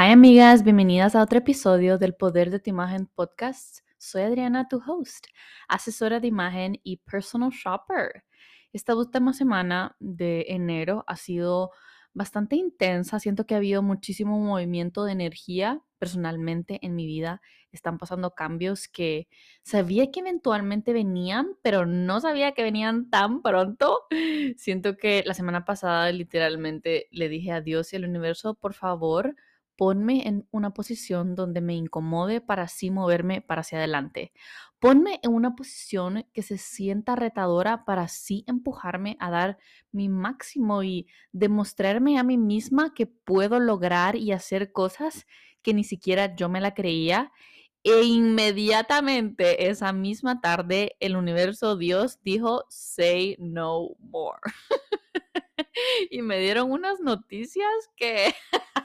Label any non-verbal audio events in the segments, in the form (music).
Hi amigas, bienvenidas a otro episodio del Poder de tu Imagen podcast. Soy Adriana, tu host, asesora de imagen y personal shopper. Esta última semana de enero ha sido bastante intensa. Siento que ha habido muchísimo movimiento de energía personalmente en mi vida. Están pasando cambios que sabía que eventualmente venían, pero no sabía que venían tan pronto. Siento que la semana pasada literalmente le dije a Dios y al universo, por favor, ponme en una posición donde me incomode para así moverme para hacia adelante. Ponme en una posición que se sienta retadora para así empujarme a dar mi máximo y demostrarme a mí misma que puedo lograr y hacer cosas que ni siquiera yo me la creía. E inmediatamente esa misma tarde el universo Dios dijo, say no more. (laughs) y me dieron unas noticias que (laughs)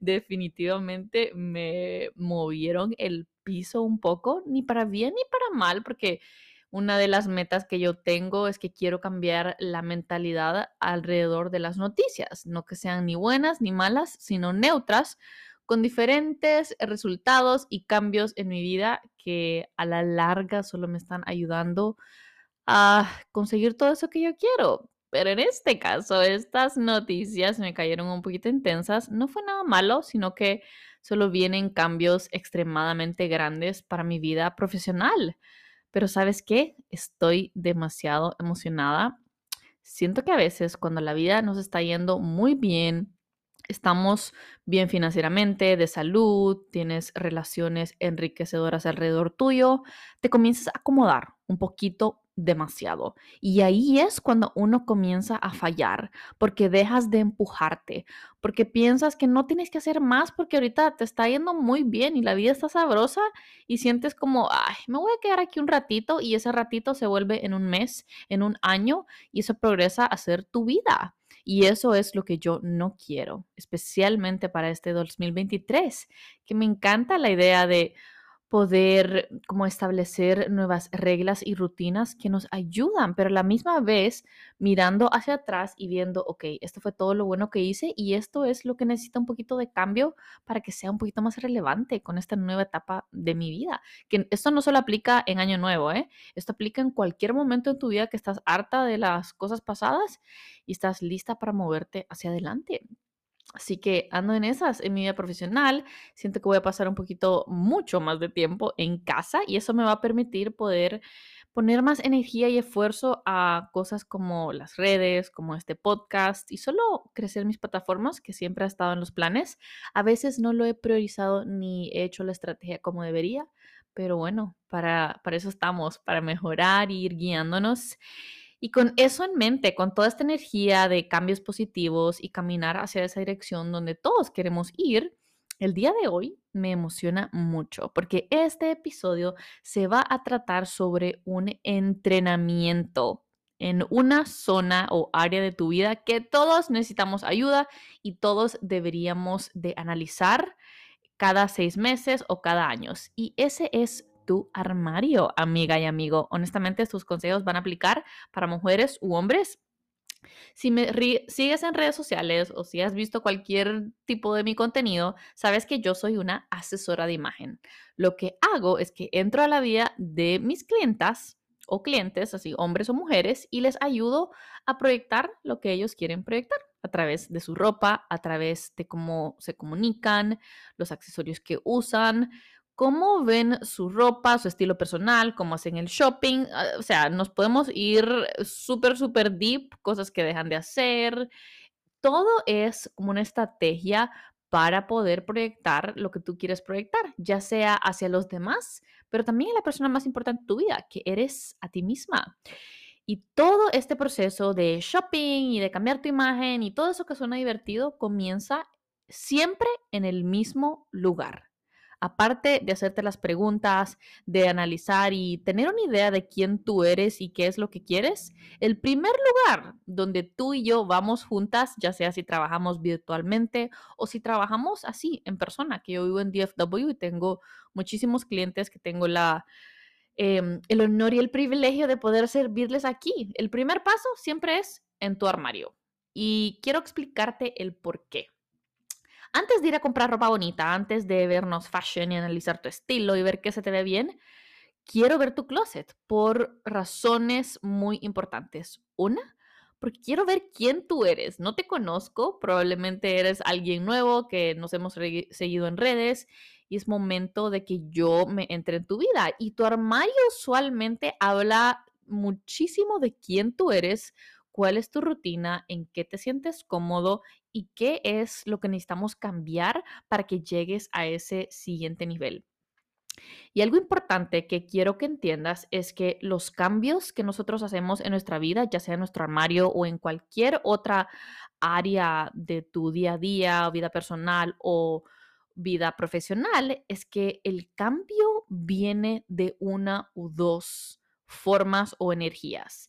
definitivamente me movieron el piso un poco, ni para bien ni para mal, porque una de las metas que yo tengo es que quiero cambiar la mentalidad alrededor de las noticias, no que sean ni buenas ni malas, sino neutras, con diferentes resultados y cambios en mi vida que a la larga solo me están ayudando a conseguir todo eso que yo quiero. Pero en este caso, estas noticias me cayeron un poquito intensas. No fue nada malo, sino que solo vienen cambios extremadamente grandes para mi vida profesional. Pero sabes qué? Estoy demasiado emocionada. Siento que a veces cuando la vida nos está yendo muy bien, estamos bien financieramente, de salud, tienes relaciones enriquecedoras alrededor tuyo, te comienzas a acomodar un poquito demasiado. Y ahí es cuando uno comienza a fallar, porque dejas de empujarte, porque piensas que no tienes que hacer más porque ahorita te está yendo muy bien y la vida está sabrosa y sientes como, ay, me voy a quedar aquí un ratito y ese ratito se vuelve en un mes, en un año y eso progresa a ser tu vida. Y eso es lo que yo no quiero, especialmente para este 2023, que me encanta la idea de poder como establecer nuevas reglas y rutinas que nos ayudan, pero a la misma vez mirando hacia atrás y viendo, ok, esto fue todo lo bueno que hice y esto es lo que necesita un poquito de cambio para que sea un poquito más relevante con esta nueva etapa de mi vida. Que esto no solo aplica en año nuevo, ¿eh? Esto aplica en cualquier momento en tu vida que estás harta de las cosas pasadas y estás lista para moverte hacia adelante. Así que ando en esas en mi vida profesional. Siento que voy a pasar un poquito, mucho más de tiempo en casa y eso me va a permitir poder poner más energía y esfuerzo a cosas como las redes, como este podcast y solo crecer mis plataformas, que siempre ha estado en los planes. A veces no lo he priorizado ni he hecho la estrategia como debería, pero bueno, para, para eso estamos, para mejorar y ir guiándonos. Y con eso en mente, con toda esta energía de cambios positivos y caminar hacia esa dirección donde todos queremos ir, el día de hoy me emociona mucho porque este episodio se va a tratar sobre un entrenamiento en una zona o área de tu vida que todos necesitamos ayuda y todos deberíamos de analizar cada seis meses o cada año. Y ese es tu armario, amiga y amigo. Honestamente, estos consejos van a aplicar para mujeres u hombres. Si me sigues en redes sociales o si has visto cualquier tipo de mi contenido, sabes que yo soy una asesora de imagen. Lo que hago es que entro a la vida de mis clientas o clientes, así hombres o mujeres, y les ayudo a proyectar lo que ellos quieren proyectar a través de su ropa, a través de cómo se comunican, los accesorios que usan, cómo ven su ropa, su estilo personal, cómo hacen el shopping. Ah, o sea, nos podemos ir súper, súper deep, cosas que dejan de hacer. Todo es como una estrategia para poder proyectar lo que tú quieres proyectar, ya sea hacia los demás, pero también a la persona más importante de tu vida, que eres a ti misma. Y todo este proceso de shopping y de cambiar tu imagen y todo eso que suena divertido comienza siempre en el mismo lugar aparte de hacerte las preguntas, de analizar y tener una idea de quién tú eres y qué es lo que quieres, el primer lugar donde tú y yo vamos juntas, ya sea si trabajamos virtualmente o si trabajamos así en persona, que yo vivo en DFW y tengo muchísimos clientes que tengo la, em, el honor y el privilegio de poder servirles aquí. El primer paso siempre es en tu armario y quiero explicarte el por qué. Antes de ir a comprar ropa bonita, antes de vernos fashion y analizar tu estilo y ver qué se te ve bien, quiero ver tu closet por razones muy importantes. Una, porque quiero ver quién tú eres. No te conozco, probablemente eres alguien nuevo que nos hemos seguido en redes y es momento de que yo me entre en tu vida. Y tu armario usualmente habla muchísimo de quién tú eres, cuál es tu rutina, en qué te sientes cómodo y qué es lo que necesitamos cambiar para que llegues a ese siguiente nivel. Y algo importante que quiero que entiendas es que los cambios que nosotros hacemos en nuestra vida, ya sea en nuestro armario o en cualquier otra área de tu día a día, vida personal o vida profesional, es que el cambio viene de una u dos formas o energías.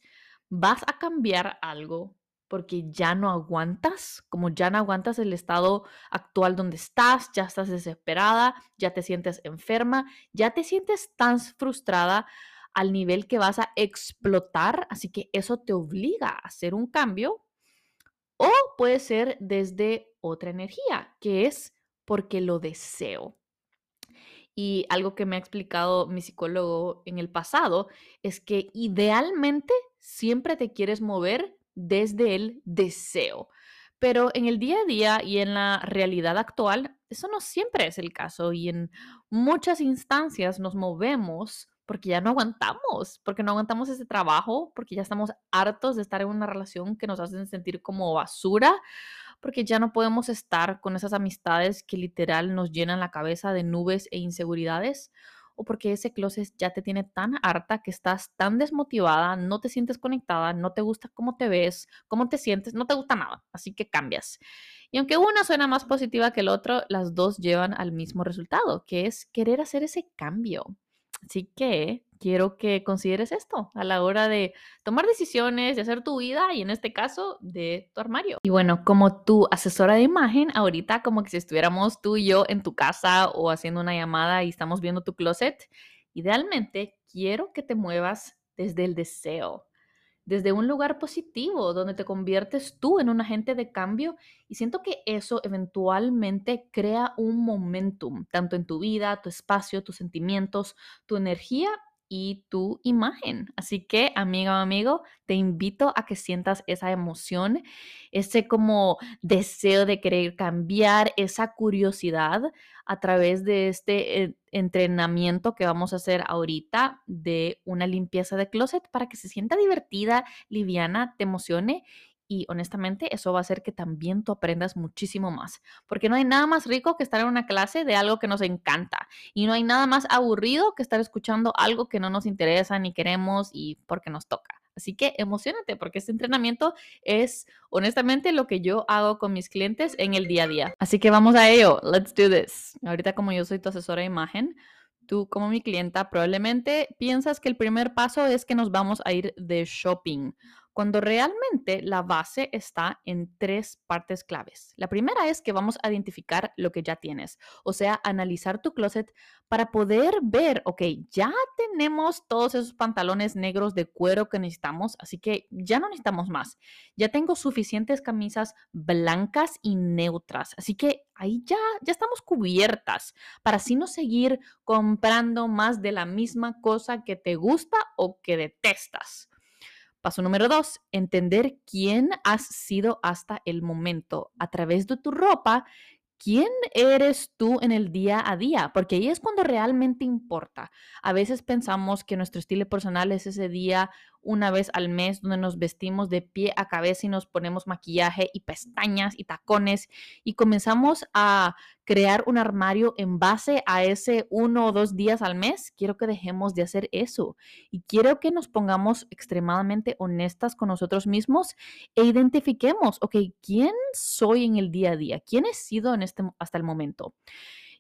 Vas a cambiar algo porque ya no aguantas, como ya no aguantas el estado actual donde estás, ya estás desesperada, ya te sientes enferma, ya te sientes tan frustrada al nivel que vas a explotar, así que eso te obliga a hacer un cambio. O puede ser desde otra energía, que es porque lo deseo. Y algo que me ha explicado mi psicólogo en el pasado es que idealmente siempre te quieres mover desde el deseo. Pero en el día a día y en la realidad actual, eso no siempre es el caso y en muchas instancias nos movemos porque ya no aguantamos, porque no aguantamos ese trabajo, porque ya estamos hartos de estar en una relación que nos hacen sentir como basura, porque ya no podemos estar con esas amistades que literal nos llenan la cabeza de nubes e inseguridades, o porque ese closet ya te tiene tan harta que estás tan desmotivada, no te sientes conectada, no te gusta cómo te ves, cómo te sientes, no te gusta nada, así que cambias. Y aunque una suena más positiva que el otro, las dos llevan al mismo resultado, que es querer hacer ese cambio. Así que quiero que consideres esto a la hora de tomar decisiones, de hacer tu vida y en este caso de tu armario. Y bueno, como tu asesora de imagen, ahorita como que si estuviéramos tú y yo en tu casa o haciendo una llamada y estamos viendo tu closet, idealmente quiero que te muevas desde el deseo, desde un lugar positivo, donde te conviertes tú en un agente de cambio y siento que eso eventualmente crea un momentum, tanto en tu vida, tu espacio, tus sentimientos, tu energía y tu imagen. Así que, amiga o amigo, te invito a que sientas esa emoción, ese como deseo de querer cambiar, esa curiosidad a través de este eh, entrenamiento que vamos a hacer ahorita de una limpieza de closet para que se sienta divertida, liviana, te emocione y honestamente eso va a hacer que también tú aprendas muchísimo más, porque no hay nada más rico que estar en una clase de algo que nos encanta y no hay nada más aburrido que estar escuchando algo que no nos interesa ni queremos y porque nos toca. Así que emocionate porque este entrenamiento es honestamente lo que yo hago con mis clientes en el día a día. Así que vamos a ello. Let's do this. Ahorita como yo soy tu asesora de imagen, tú como mi clienta probablemente piensas que el primer paso es que nos vamos a ir de shopping cuando realmente la base está en tres partes claves. La primera es que vamos a identificar lo que ya tienes, o sea, analizar tu closet para poder ver, ok, ya tenemos todos esos pantalones negros de cuero que necesitamos, así que ya no necesitamos más. Ya tengo suficientes camisas blancas y neutras, así que ahí ya, ya estamos cubiertas para así no seguir comprando más de la misma cosa que te gusta o que detestas. Paso número dos, entender quién has sido hasta el momento. A través de tu ropa, ¿quién eres tú en el día a día? Porque ahí es cuando realmente importa. A veces pensamos que nuestro estilo personal es ese día una vez al mes donde nos vestimos de pie a cabeza y nos ponemos maquillaje y pestañas y tacones y comenzamos a crear un armario en base a ese uno o dos días al mes, quiero que dejemos de hacer eso y quiero que nos pongamos extremadamente honestas con nosotros mismos e identifiquemos, ok, ¿quién soy en el día a día? ¿Quién he sido en este, hasta el momento?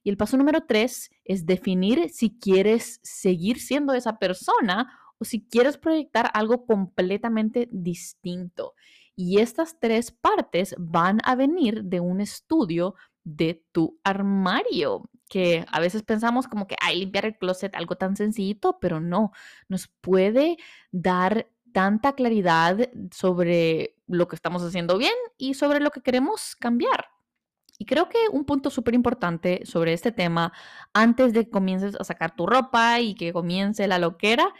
Y el paso número tres es definir si quieres seguir siendo esa persona o si quieres proyectar algo completamente distinto. Y estas tres partes van a venir de un estudio de tu armario, que a veces pensamos como que, hay limpiar el closet, algo tan sencillito, pero no, nos puede dar tanta claridad sobre lo que estamos haciendo bien y sobre lo que queremos cambiar. Y creo que un punto súper importante sobre este tema, antes de que comiences a sacar tu ropa y que comience la loquera,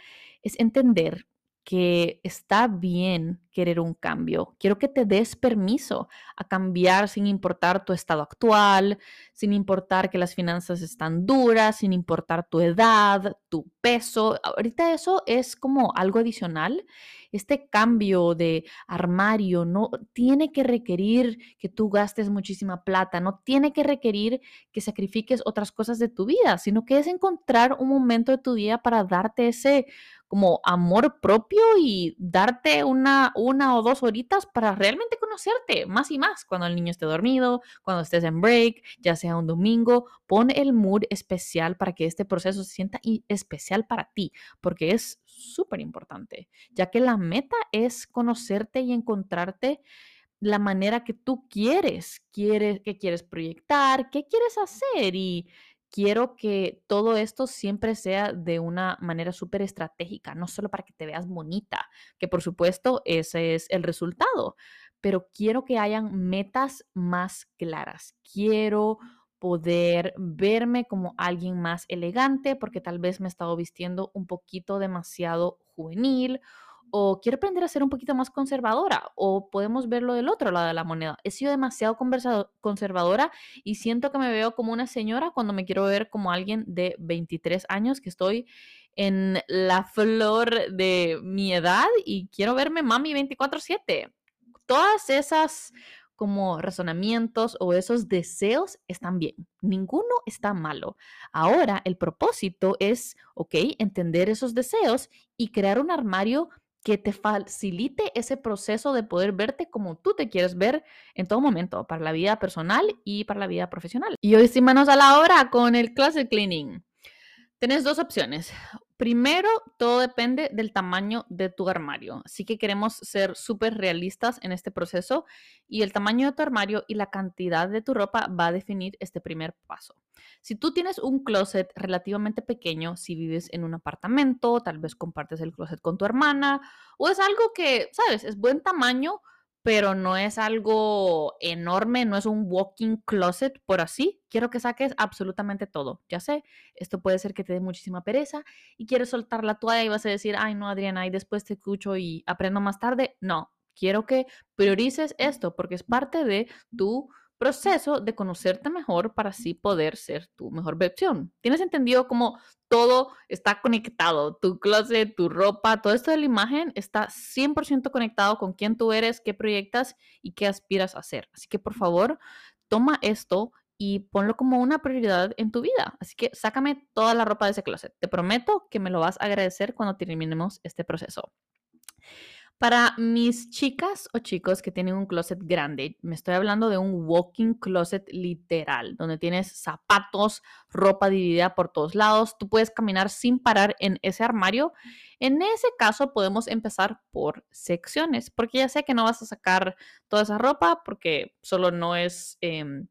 es entender que está bien querer un cambio. Quiero que te des permiso a cambiar sin importar tu estado actual, sin importar que las finanzas están duras, sin importar tu edad, tu peso. Ahorita eso es como algo adicional. Este cambio de armario no tiene que requerir que tú gastes muchísima plata, no tiene que requerir que sacrifiques otras cosas de tu vida, sino que es encontrar un momento de tu día para darte ese como amor propio y darte una, una o dos horitas para realmente conocerte más y más. Cuando el niño esté dormido, cuando estés en break, ya sea un domingo, pon el mood especial para que este proceso se sienta especial para ti, porque es súper importante, ya que la meta es conocerte y encontrarte la manera que tú quieres, quieres, que quieres proyectar, qué quieres hacer y quiero que todo esto siempre sea de una manera súper estratégica, no solo para que te veas bonita, que por supuesto ese es el resultado, pero quiero que hayan metas más claras. Quiero poder verme como alguien más elegante porque tal vez me he estado vistiendo un poquito demasiado juvenil o quiero aprender a ser un poquito más conservadora, o podemos verlo del otro lado de la moneda. He sido demasiado conservadora y siento que me veo como una señora cuando me quiero ver como alguien de 23 años, que estoy en la flor de mi edad y quiero verme mami 24/7. Todas esas como razonamientos o esos deseos están bien. Ninguno está malo. Ahora el propósito es, ok, entender esos deseos y crear un armario que te facilite ese proceso de poder verte como tú te quieres ver en todo momento, para la vida personal y para la vida profesional. Y hoy sí manos a la obra con el closet cleaning. Tienes dos opciones. Primero, todo depende del tamaño de tu armario. Así que queremos ser súper realistas en este proceso y el tamaño de tu armario y la cantidad de tu ropa va a definir este primer paso. Si tú tienes un closet relativamente pequeño, si vives en un apartamento, tal vez compartes el closet con tu hermana o es algo que, sabes, es buen tamaño, pero no es algo enorme, no es un walking closet por así. Quiero que saques absolutamente todo. Ya sé, esto puede ser que te dé muchísima pereza y quieres soltar la toalla y vas a decir, ay no, Adriana, y después te escucho y aprendo más tarde. No, quiero que priorices esto porque es parte de tu proceso de conocerte mejor para así poder ser tu mejor versión. ¿Tienes entendido cómo todo está conectado? Tu closet, tu ropa, todo esto de la imagen está 100% conectado con quién tú eres, qué proyectas y qué aspiras a hacer. Así que por favor, toma esto y ponlo como una prioridad en tu vida. Así que sácame toda la ropa de ese closet. Te prometo que me lo vas a agradecer cuando terminemos este proceso. Para mis chicas o chicos que tienen un closet grande, me estoy hablando de un walking closet literal, donde tienes zapatos, ropa dividida por todos lados, tú puedes caminar sin parar en ese armario. En ese caso podemos empezar por secciones, porque ya sé que no vas a sacar toda esa ropa porque solo no es... Em,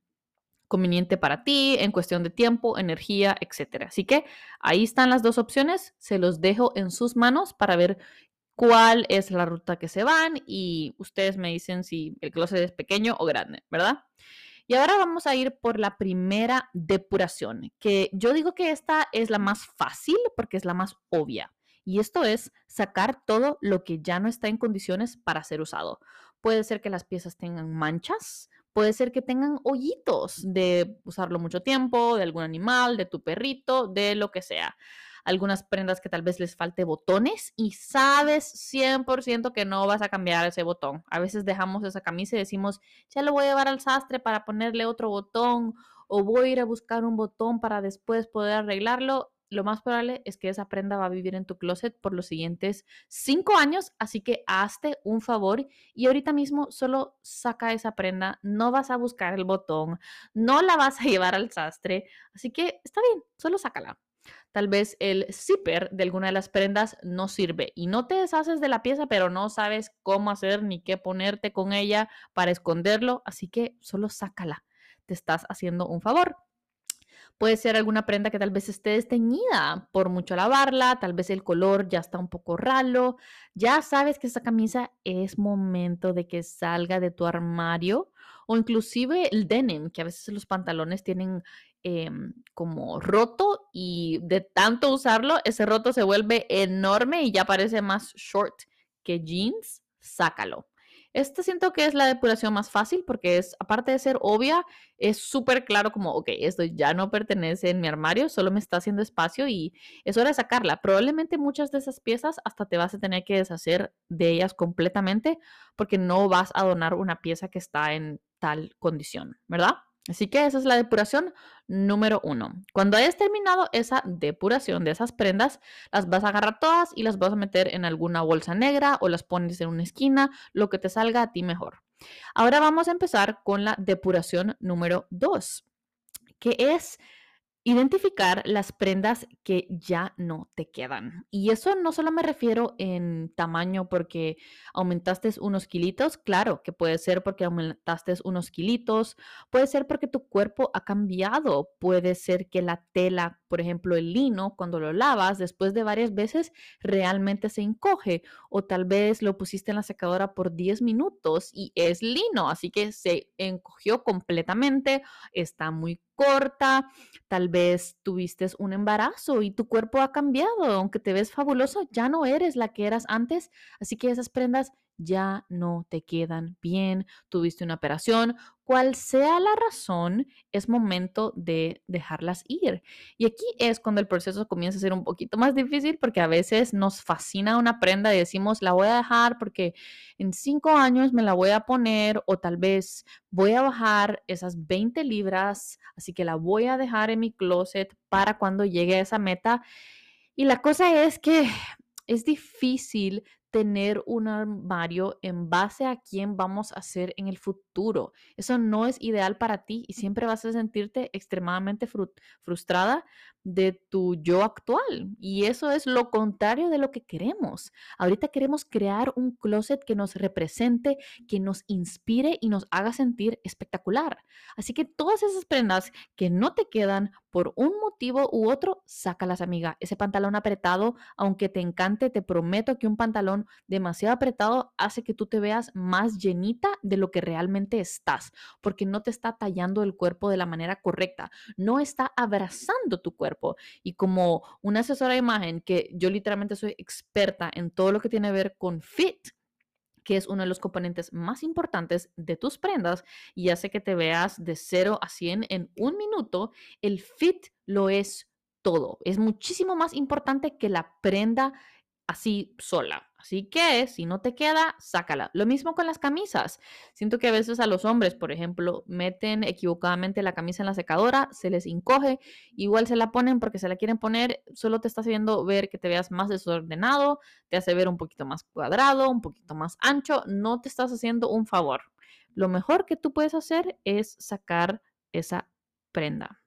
conveniente para ti en cuestión de tiempo, energía, etcétera. Así que ahí están las dos opciones, se los dejo en sus manos para ver cuál es la ruta que se van y ustedes me dicen si el closet es pequeño o grande, ¿verdad? Y ahora vamos a ir por la primera depuración, que yo digo que esta es la más fácil porque es la más obvia. Y esto es sacar todo lo que ya no está en condiciones para ser usado. Puede ser que las piezas tengan manchas, puede ser que tengan hoyitos de usarlo mucho tiempo, de algún animal, de tu perrito, de lo que sea algunas prendas que tal vez les falte botones y sabes 100% que no vas a cambiar ese botón. A veces dejamos esa camisa y decimos, ya lo voy a llevar al sastre para ponerle otro botón o voy a ir a buscar un botón para después poder arreglarlo. Lo más probable es que esa prenda va a vivir en tu closet por los siguientes cinco años, así que hazte un favor y ahorita mismo solo saca esa prenda, no vas a buscar el botón, no la vas a (laughs) llevar al sastre, así que está bien, solo sácala tal vez el zipper de alguna de las prendas no sirve y no te deshaces de la pieza, pero no sabes cómo hacer ni qué ponerte con ella para esconderlo, así que solo sácala. Te estás haciendo un favor. Puede ser alguna prenda que tal vez esté desteñida por mucho lavarla, tal vez el color ya está un poco ralo. Ya sabes que esta camisa es momento de que salga de tu armario o inclusive el denim, que a veces los pantalones tienen em, como roto y de tanto usarlo, ese roto se vuelve enorme y ya parece más short que jeans, sácalo. Este siento que es la depuración más fácil porque es, aparte de ser obvia, es súper claro como, ok, esto ya no pertenece en mi armario, solo me está haciendo espacio y es hora de sacarla. Probablemente muchas de esas piezas hasta te vas a tener que deshacer de ellas completamente porque no vas a donar una pieza que está en tal condición, ¿verdad? Así que esa es la depuración número uno. Cuando hayas terminado esa depuración de esas prendas, las vas a agarrar todas y las vas a meter en alguna bolsa negra o las pones en una esquina, lo que te salga a ti mejor. Ahora vamos a empezar con la depuración número dos, que es Identificar las prendas que ya no te quedan. Y eso no solo me refiero en tamaño porque aumentaste unos kilitos, claro que puede ser porque aumentaste unos kilitos, puede ser porque tu cuerpo ha cambiado, puede ser que la tela, por ejemplo el lino, cuando lo lavas después de varias veces realmente se encoge o tal vez lo pusiste en la secadora por 10 minutos y es lino, así que se encogió completamente, está muy corta, tal vez tuviste un embarazo y tu cuerpo ha cambiado, aunque te ves fabuloso, ya no eres la que eras antes, así que esas prendas ya no te quedan bien, tuviste una operación, cual sea la razón, es momento de dejarlas ir. Y aquí es cuando el proceso comienza a ser un poquito más difícil porque a veces nos fascina una prenda y decimos, la voy a dejar porque en cinco años me la voy a poner o tal vez voy a bajar esas 20 libras, así que la voy a dejar en mi closet para cuando llegue a esa meta. Y la cosa es que es difícil tener un armario en base a quién vamos a ser en el futuro. Eso no es ideal para ti y siempre vas a sentirte extremadamente frustrada de tu yo actual. Y eso es lo contrario de lo que queremos. Ahorita queremos crear un closet que nos represente, que nos inspire y nos haga sentir espectacular. Así que todas esas prendas que no te quedan por un motivo u otro, sácalas, amiga. Ese pantalón apretado, aunque te encante, te prometo que un demasiado apretado hace que tú te veas más llenita de lo que realmente estás, porque no te está tallando el cuerpo de la manera correcta, no está abrazando tu cuerpo y como una asesora de imagen, que yo literalmente soy experta en todo lo que tiene que ver con fit, que es uno de los componentes más importantes de tus prendas y hace que te veas de 0 a 100 en un minuto, el fit lo es todo. Es muchísimo más importante que la prenda así sola. Así que si no te queda, sácala. Lo mismo con las camisas. Siento que a veces a los hombres, por ejemplo, meten equivocadamente la camisa en la secadora, se les encoge, igual se la ponen porque se la quieren poner, solo te está haciendo ver que te veas más desordenado, te hace ver un poquito más cuadrado, un poquito más ancho, no te estás haciendo un favor. Lo mejor que tú puedes hacer es sacar esa prenda.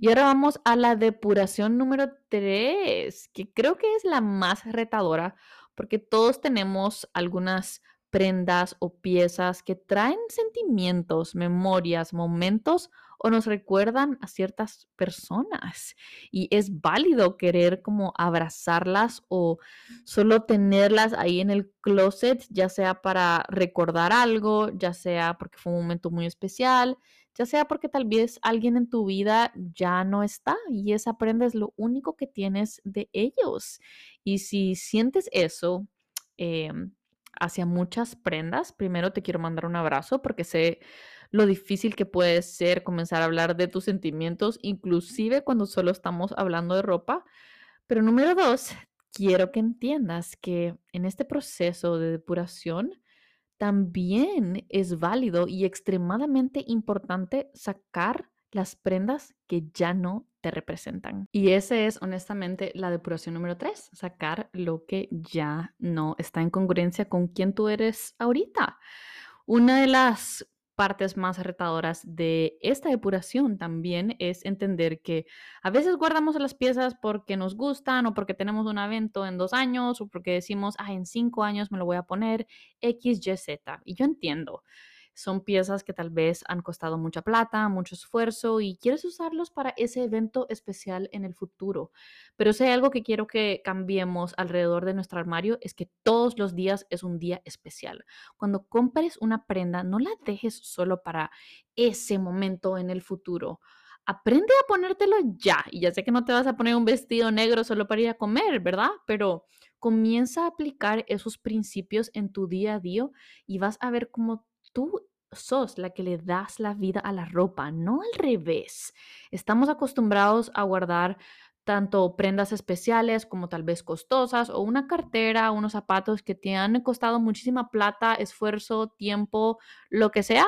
Y ahora vamos a la depuración número 3, que creo que es la más retadora porque todos tenemos algunas prendas o piezas que traen sentimientos, memorias, momentos o nos recuerdan a ciertas personas. Y es válido querer como abrazarlas o solo tenerlas ahí en el closet, ya sea para recordar algo, ya sea porque fue un momento muy especial, ya sea porque tal vez alguien en tu vida ya no está y esa prenda es lo único que tienes de ellos. Y si sientes eso em, hacia muchas prendas, primero te quiero mandar un abrazo porque sé lo difícil que puede ser comenzar a hablar de tus sentimientos, inclusive cuando solo estamos hablando de ropa. Pero número dos, quiero que entiendas que en este proceso de depuración, también es válido y extremadamente importante sacar las prendas que ya no te representan. Y ese es honestamente la depuración número tres, sacar lo que ya no está en congruencia con quien tú eres ahorita. Una de las partes más retadoras de esta depuración también es entender que a veces guardamos las piezas porque nos gustan o porque tenemos un evento en dos años o porque decimos, ah, en cinco años me lo voy a poner X, Y, Z. Y yo entiendo. Son piezas que tal vez han costado mucha plata, mucho esfuerzo y quieres usarlos para ese evento especial en el futuro. Pero si hay algo que quiero que cambiemos alrededor de nuestro armario es que todos los días es un día especial. Cuando compres una prenda, no la dejes solo para ese momento en el futuro aprende a ponértelo ya. Y ya sé que no te vas a poner un vestido negro solo para ir a comer, ¿verdad? Pero comienza a aplicar esos principios en tu día a día y vas a ver cómo tú sos la que le das la vida a la ropa, no al revés. Estamos acostumbrados a guardar tanto prendas especiales como tal vez costosas o una cartera, unos zapatos que te han costado muchísima plata, esfuerzo, tiempo, lo que sea,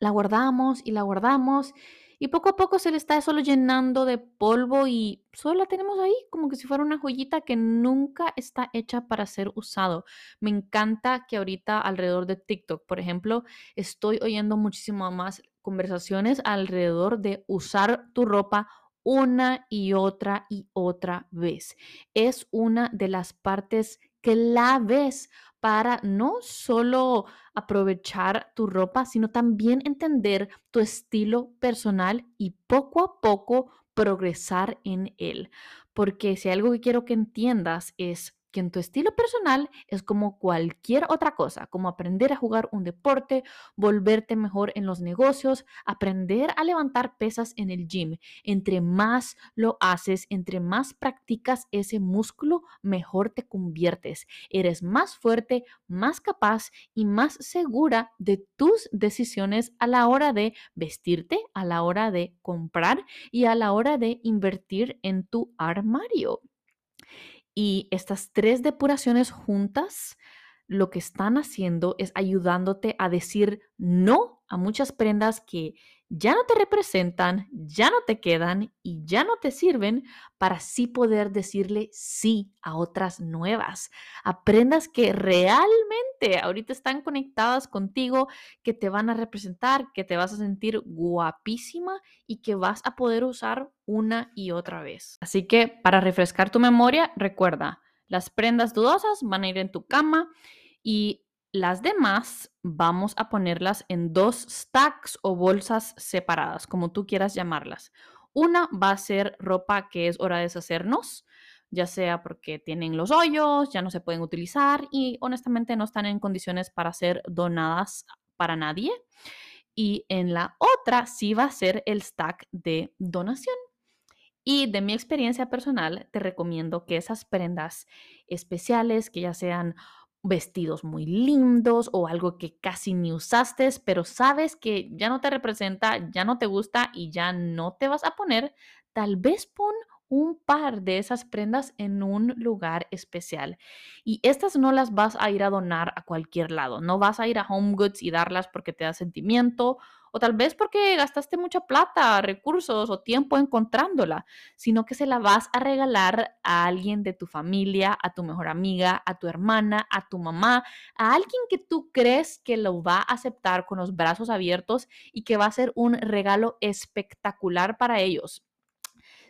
la guardamos y la guardamos y poco a poco se le está solo llenando de polvo y solo la tenemos ahí como que si fuera una joyita que nunca está hecha para ser usado. Me encanta que ahorita alrededor de TikTok, por ejemplo, estoy oyendo muchísimo más conversaciones alrededor de usar tu ropa una y otra y otra vez. Es una de las partes claves para no solo aprovechar tu ropa, sino también entender tu estilo personal y poco a poco progresar en él. Porque si algo que quiero que entiendas es que en tu estilo personal es como cualquier otra cosa, como aprender a jugar un deporte, volverte mejor en los negocios, aprender a levantar pesas en el gym. Entre más lo haces, entre más practicas ese músculo, mejor te conviertes. Eres más fuerte, más capaz y más segura de tus decisiones a la hora de vestirte, a la hora de comprar y a la hora de invertir en tu armario. Y estas tres depuraciones juntas lo que están haciendo es ayudándote a decir no a muchas prendas que ya no te representan, ya no te quedan y ya no te sirven para así poder decirle sí a otras nuevas, a prendas que realmente ahorita están conectadas contigo, que te van a representar, que te vas a sentir guapísima y que vas a poder usar una y otra vez. Así que para refrescar tu memoria, recuerda, las prendas dudosas van a ir en tu cama y las demás vamos a ponerlas en dos stacks o bolsas separadas, como tú quieras llamarlas. Una va a ser ropa que es hora de deshacernos, ya sea porque tienen los hoyos, ya no se pueden utilizar y honestamente no están en condiciones para ser donadas para nadie. Y en la otra sí va a ser el stack de donación. Y de mi experiencia personal, te recomiendo que esas prendas especiales, que ya sean vestidos muy lindos o algo que casi ni usaste, pero sabes que ya no te representa, ya no te gusta y ya no te vas a poner, tal vez pon un par de esas prendas en un lugar especial. Y estas no las vas a ir a donar a cualquier lado. No vas a ir a Home Goods y darlas porque te da sentimiento o tal vez porque gastaste mucha plata, recursos o tiempo encontrándola, sino que se la vas a regalar a alguien de tu familia, a tu mejor amiga, a tu hermana, a tu mamá, a alguien que tú crees que lo va a aceptar con los brazos abiertos y que va a ser un regalo espectacular para ellos.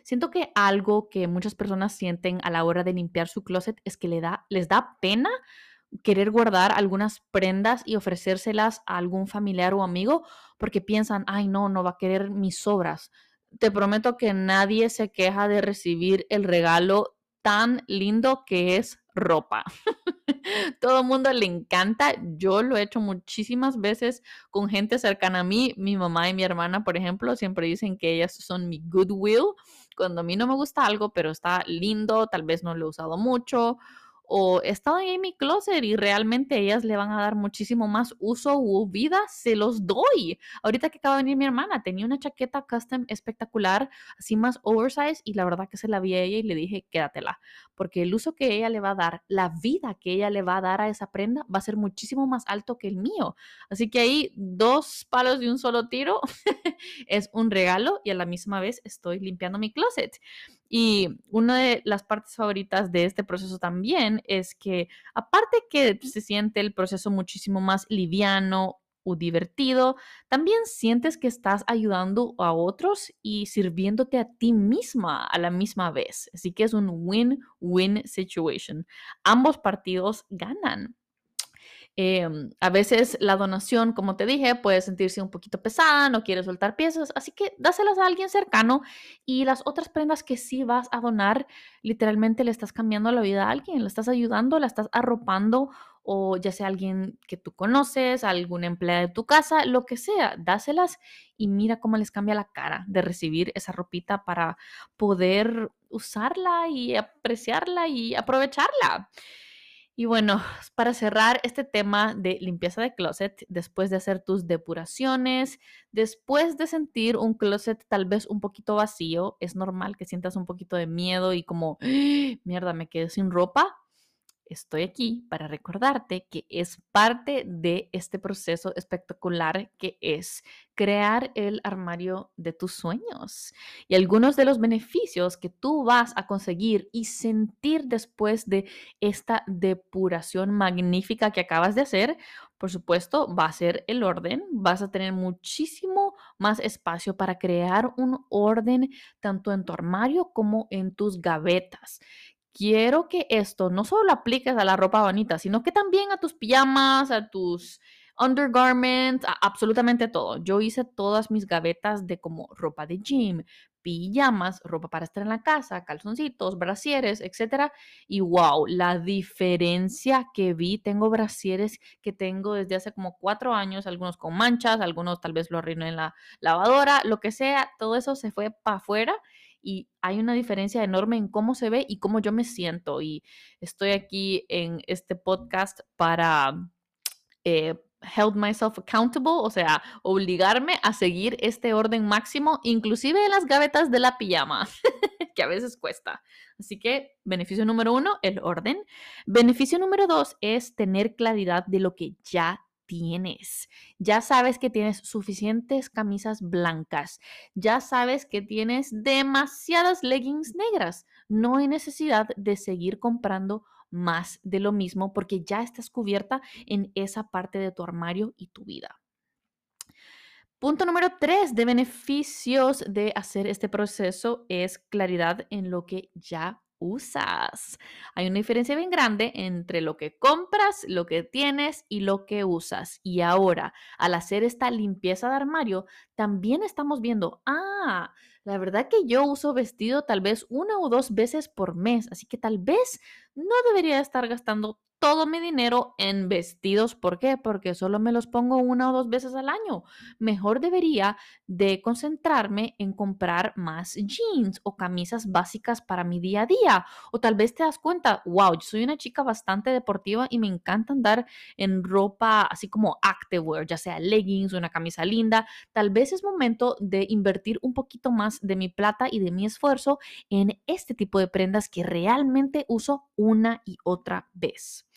Siento que algo que muchas personas sienten a la hora de limpiar su closet es que le da, les da pena querer guardar algunas prendas y ofrecérselas a algún familiar o amigo porque piensan, ay no, no va a querer mis sobras. Te prometo que nadie se queja de recibir el regalo tan lindo que es ropa. (laughs) Todo el mundo le encanta. Yo lo he hecho muchísimas veces con gente cercana a mí. Mi mamá y mi hermana, por ejemplo, siempre dicen que ellas son mi goodwill. Cuando a mí no me gusta algo, pero está lindo, tal vez no lo he usado mucho o he estado en mi closet y realmente ellas le van a dar muchísimo más uso u vida, se los doy. Ahorita que acaba de venir mi hermana, tenía una chaqueta custom espectacular, así más oversize, y la verdad que se la vi a ella y le dije, quédatela, porque el uso que ella le va a dar, la vida que ella le va a dar a esa prenda va a ser muchísimo más alto que el mío. Así que ahí dos palos de un solo tiro (laughs) es un regalo y a la misma vez estoy limpiando mi closet. Y una de las partes favoritas de este proceso también es que aparte que se siente el proceso muchísimo más liviano o divertido, también sientes que estás ayudando a otros y sirviéndote a ti misma a la misma vez. Así que es un win-win situation. Ambos partidos ganan. Em, a veces la donación, como te dije, puede sentirse un poquito pesada, no quieres soltar piezas, así que dáselas a alguien cercano y las otras prendas que sí vas a donar, literalmente le estás cambiando la vida a alguien, le estás ayudando, la estás arropando o ya sea alguien que tú conoces, algún empleado de tu casa, lo que sea, dáselas y mira cómo les cambia la cara de recibir esa ropita para poder usarla y apreciarla y aprovecharla. Y bueno, para cerrar este tema de limpieza de closet, después de hacer tus depuraciones, después de sentir un closet tal vez un poquito vacío, es normal que sientas un poquito de miedo y como, mierda, me quedé sin ropa estoy aquí para recordarte que es parte de este proceso espectacular que es crear el armario de tus sueños. Y algunos de los beneficios que tú vas a conseguir y sentir después de esta depuración magnífica que acabas de hacer, por supuesto, va a ser el orden. Vas a tener muchísimo más espacio para crear un orden tanto en tu armario como en tus gavetas quiero que esto no solo lo apliques a la ropa bonita, sino que también a tus pijamas, a tus undergarments, a absolutamente todo. Yo hice todas mis gavetas de como ropa de gym, pijamas, ropa para estar en la casa, calzoncitos, brasieres, etcétera. Y wow, la diferencia que vi. Tengo brasieres que tengo desde hace como cuatro años, algunos con manchas, algunos tal vez lo arruiné en la lavadora, lo que sea, todo eso se fue para afuera y hay una diferencia enorme en cómo se ve y cómo yo me siento. Y estoy aquí en este podcast para eh, held myself accountable, o sea, obligarme a seguir este orden máximo, inclusive en las gavetas de la pijama, (laughs) que a veces cuesta. Así que beneficio número uno, el orden. Beneficio número dos es tener claridad de lo que ya tienes. Ya sabes que tienes suficientes camisas blancas. Ya sabes que tienes demasiadas leggings negras. No hay necesidad de seguir comprando más de lo mismo porque ya estás cubierta en esa parte de tu armario y tu vida. Punto número tres de beneficios de hacer este proceso es claridad en lo que ya usas. Hay una diferencia bien grande entre lo que compras, lo que tienes y lo que usas. Y ahora, al hacer esta limpieza de armario, también estamos viendo, ah, la verdad que yo uso vestido tal vez una o dos veces por mes, así que tal vez no debería estar gastando todo mi dinero en vestidos. ¿Por qué? Porque solo me los pongo una o dos veces al año. Mejor debería de concentrarme en comprar más jeans o camisas básicas para mi día a día. O tal vez te das cuenta, wow, yo soy una chica bastante deportiva y me encanta andar en ropa así como activewear, ya sea leggings una camisa linda. Tal vez es momento de invertir un poquito más de mi plata y de mi esfuerzo en este tipo de prendas que realmente uso una y otra vez.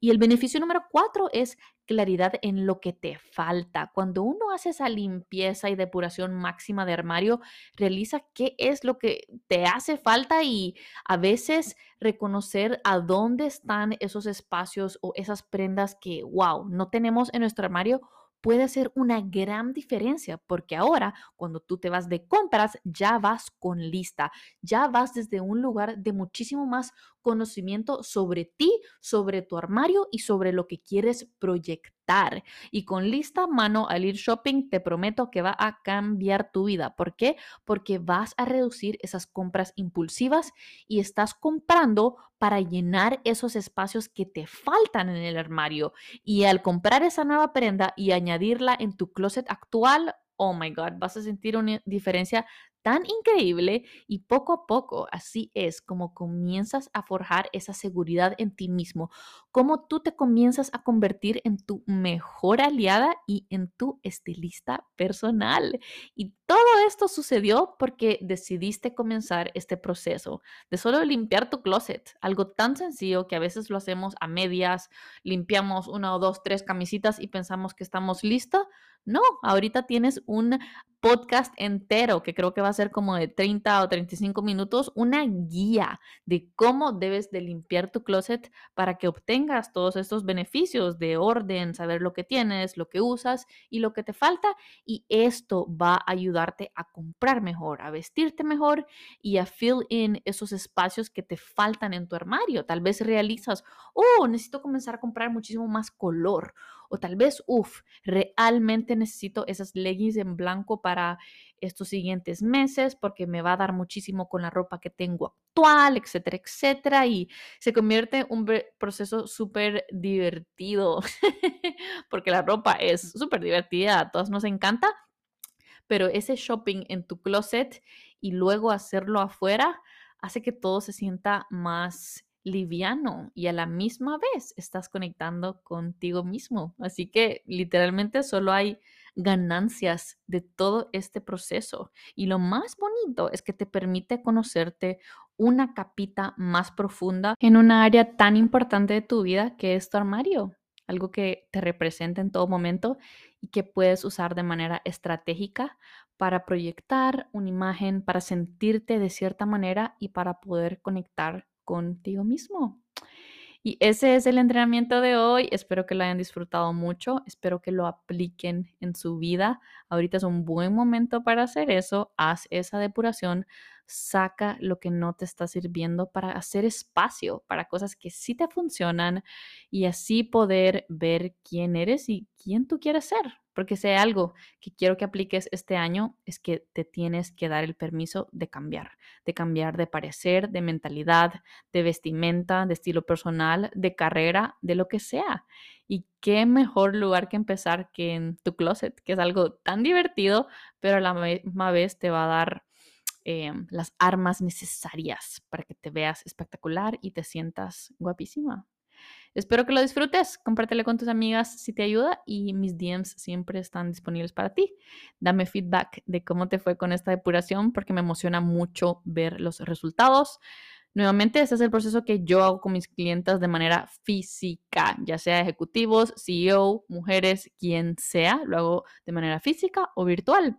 Y el beneficio número cuatro es claridad en lo que te falta. Cuando uno hace esa limpieza y depuración máxima de armario, realiza qué es lo que te hace falta y a veces reconocer a dónde están esos espacios o esas prendas que, wow, no tenemos en nuestro armario puede hacer una gran diferencia porque ahora cuando tú te vas de compras ya vas con lista, ya vas desde un lugar de muchísimo más conocimiento sobre ti, sobre tu armario y sobre lo que quieres proyectar. Y con lista mano al ir shopping, te prometo que va a cambiar tu vida. ¿Por qué? Porque vas a reducir esas compras impulsivas y estás comprando para llenar esos espacios que te faltan en el armario. Y al comprar esa nueva prenda y añadirla en tu closet actual, oh my God, vas a sentir una diferencia tan increíble y poco a poco así es como comienzas a forjar esa seguridad en ti mismo, como tú te comienzas a convertir en tu mejor aliada y en tu estilista personal. Y todo esto sucedió porque decidiste comenzar este proceso de solo limpiar tu closet, algo tan sencillo que a veces lo hacemos a medias, limpiamos una o dos, tres camisitas y pensamos que estamos listos No, ahorita tienes un podcast entero, que creo que va a ser como de 30 o 35 minutos, una guía de cómo debes de limpiar tu closet para que obtengas todos estos beneficios de orden, saber lo que tienes, lo que usas y lo que te falta. Y esto va a ayudarte a comprar mejor, a vestirte mejor y a fill in esos espacios que te faltan en tu armario. Tal vez realizas, oh, necesito comenzar a comprar muchísimo más color. O tal vez, uff, realmente necesito esas leggings en blanco para estos siguientes meses porque me va a dar muchísimo con la ropa que tengo actual, etcétera, etcétera. Y se convierte en un proceso súper divertido (laughs) porque la ropa es súper divertida, a todos nos encanta, pero ese shopping en tu closet y luego hacerlo afuera hace que todo se sienta más liviano y a la misma vez estás conectando contigo mismo. Así que literalmente solo hay ganancias de todo este proceso. Y lo más bonito es que te permite conocerte una capita más profunda en una área tan importante de tu vida que es tu armario, algo que te representa en todo momento y que puedes usar de manera estratégica para proyectar una imagen, para sentirte de cierta manera y para poder conectar contigo mismo. Y ese es el entrenamiento de hoy. Espero que lo hayan disfrutado mucho. Espero que lo apliquen en su vida. Ahorita es un buen momento para hacer eso. Haz esa depuración. Saca lo que no te está sirviendo para hacer espacio para cosas que sí te funcionan y así poder ver quién eres y quién tú quieres ser. Porque hay algo que quiero que apliques este año es que te tienes que dar el permiso de cambiar, de cambiar de parecer, de mentalidad, de vestimenta, de estilo personal, de carrera, de lo que sea. Y qué mejor lugar que empezar que en tu closet, que es algo tan divertido, pero a la misma vez te va a dar eh, las armas necesarias para que te veas espectacular y te sientas guapísima. Espero que lo disfrutes, compártelo con tus amigas si te ayuda y mis DMs siempre están disponibles para ti. Dame feedback de cómo te fue con esta depuración porque me emociona mucho ver los resultados. Nuevamente, este es el proceso que yo hago con mis clientes de manera física, ya sea ejecutivos, CEO, mujeres, quien sea, lo hago de manera física o virtual.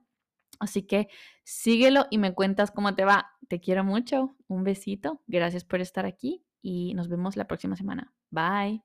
Así que síguelo y me cuentas cómo te va. Te quiero mucho. Un besito. Gracias por estar aquí y nos vemos la próxima semana. Bye.